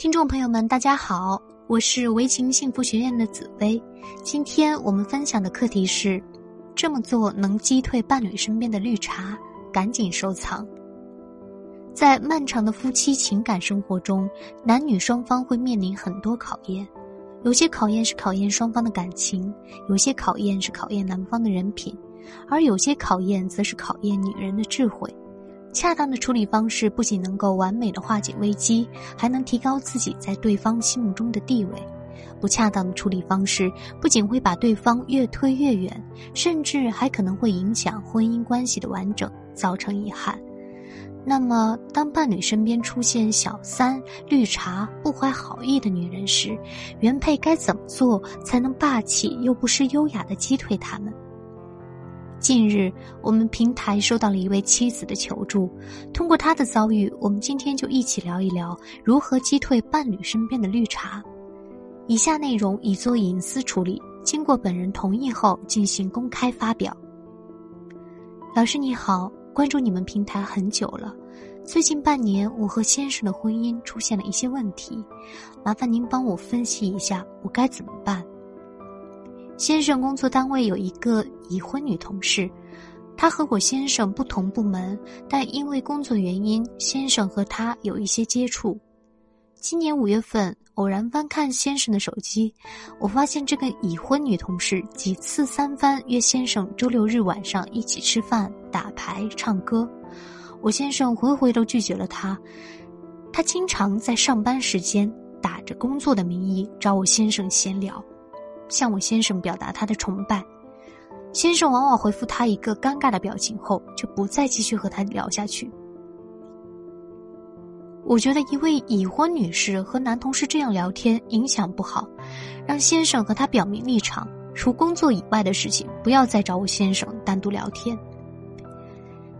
听众朋友们，大家好，我是围情幸福学院的紫薇。今天我们分享的课题是：这么做能击退伴侣身边的绿茶，赶紧收藏。在漫长的夫妻情感生活中，男女双方会面临很多考验，有些考验是考验双方的感情，有些考验是考验男方的人品，而有些考验则是考验女人的智慧。恰当的处理方式不仅能够完美的化解危机，还能提高自己在对方心目中的地位；不恰当的处理方式不仅会把对方越推越远，甚至还可能会影响婚姻关系的完整，造成遗憾。那么，当伴侣身边出现小三、绿茶、不怀好意的女人时，原配该怎么做才能霸气又不失优雅的击退他们？近日，我们平台收到了一位妻子的求助。通过她的遭遇，我们今天就一起聊一聊如何击退伴侣身边的绿茶。以下内容已做隐私处理，经过本人同意后进行公开发表。老师你好，关注你们平台很久了，最近半年我和先生的婚姻出现了一些问题，麻烦您帮我分析一下，我该怎么办？先生工作单位有一个已婚女同事，她和我先生不同部门，但因为工作原因，先生和她有一些接触。今年五月份，偶然翻看先生的手机，我发现这个已婚女同事几次三番约先生周六日晚上一起吃饭、打牌、唱歌，我先生回回都拒绝了她。她经常在上班时间打着工作的名义找我先生闲聊。向我先生表达他的崇拜，先生往往回复他一个尴尬的表情后，就不再继续和他聊下去。我觉得一位已婚女士和男同事这样聊天影响不好，让先生和他表明立场，除工作以外的事情不要再找我先生单独聊天。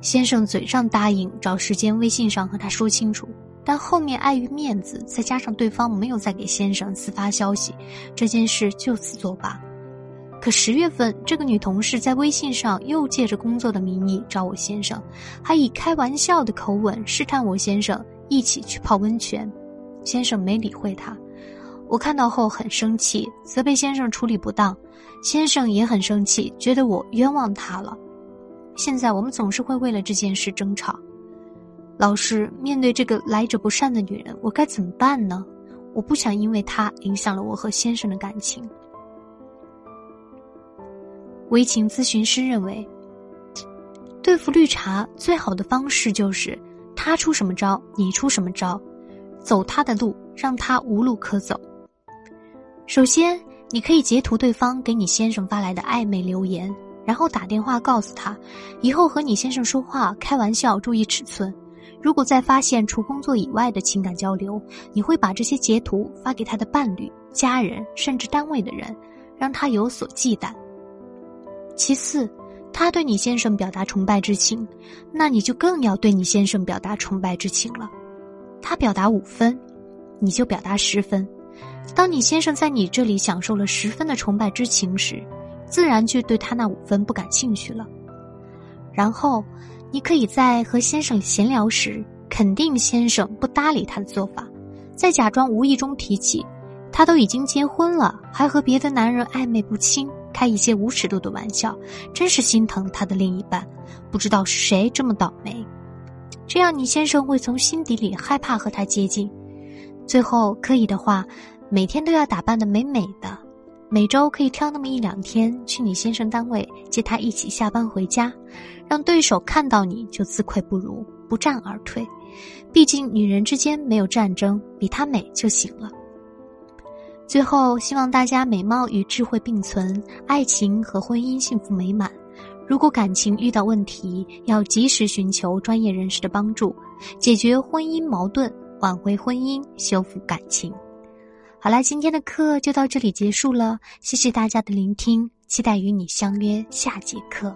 先生嘴上答应找时间微信上和他说清楚。但后面碍于面子，再加上对方没有再给先生私发消息，这件事就此作罢。可十月份，这个女同事在微信上又借着工作的名义找我先生，还以开玩笑的口吻试探我先生一起去泡温泉。先生没理会她，我看到后很生气，责备先生处理不当。先生也很生气，觉得我冤枉他了。现在我们总是会为了这件事争吵。老师，面对这个来者不善的女人，我该怎么办呢？我不想因为她影响了我和先生的感情。微情咨询师认为，对付绿茶最好的方式就是他出什么招，你出什么招，走他的路，让他无路可走。首先，你可以截图对方给你先生发来的暧昧留言，然后打电话告诉他，以后和你先生说话开玩笑注意尺寸。如果再发现除工作以外的情感交流，你会把这些截图发给他的伴侣、家人，甚至单位的人，让他有所忌惮。其次，他对你先生表达崇拜之情，那你就更要对你先生表达崇拜之情了。他表达五分，你就表达十分。当你先生在你这里享受了十分的崇拜之情时，自然就对他那五分不感兴趣了。然后。你可以在和先生闲聊时肯定先生不搭理他的做法，再假装无意中提起，他都已经结婚了，还和别的男人暧昧不清，开一些无尺度的玩笑，真是心疼他的另一半，不知道是谁这么倒霉。这样你先生会从心底里害怕和他接近。最后可以的话，每天都要打扮的美美的。每周可以挑那么一两天去你先生单位接他一起下班回家，让对手看到你就自愧不如，不战而退。毕竟女人之间没有战争，比她美就行了。最后，希望大家美貌与智慧并存，爱情和婚姻幸福美满。如果感情遇到问题，要及时寻求专业人士的帮助，解决婚姻矛盾，挽回婚姻，修复感情。好啦，今天的课就到这里结束了，谢谢大家的聆听，期待与你相约下节课。